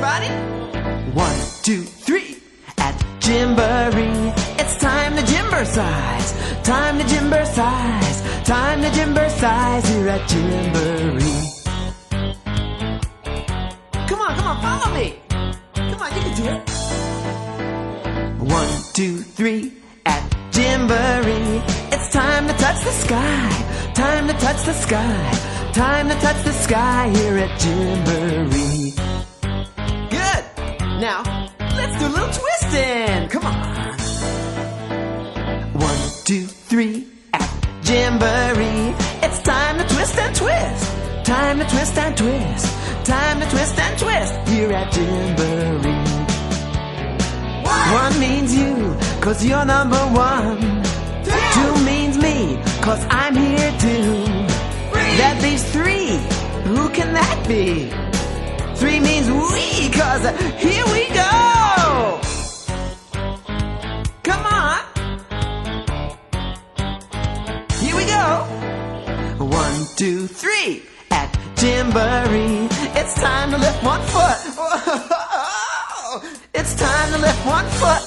Everybody, one, two, three. At Gymboree, it's time to Gymbercise. Time to Gymbercise. Time to Gymbercise here at Gymboree. Come on, come on, follow me. Come on, you can do it. One, two, three. At Gymboree, it's time to touch the sky. Time to touch the sky. Time to touch the sky here at Gymboree. Let's do a little twisting. Come on. One, two, three. At Gymboree, it's time to twist and twist. Time to twist and twist. Time to twist and twist here at Gymboree. One means you, cause you're number one. Two means me, cause I'm here too. That leaves three. Who can that be? Three means we, cause here we go! One, two, three. At Gymboree, it's time to lift one foot. It's time to lift one foot.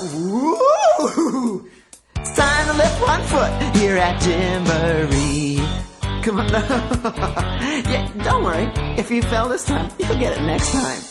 It's time to lift one foot here at Gymboree. Come on. yeah, don't worry. If you fell this time, you'll get it next time.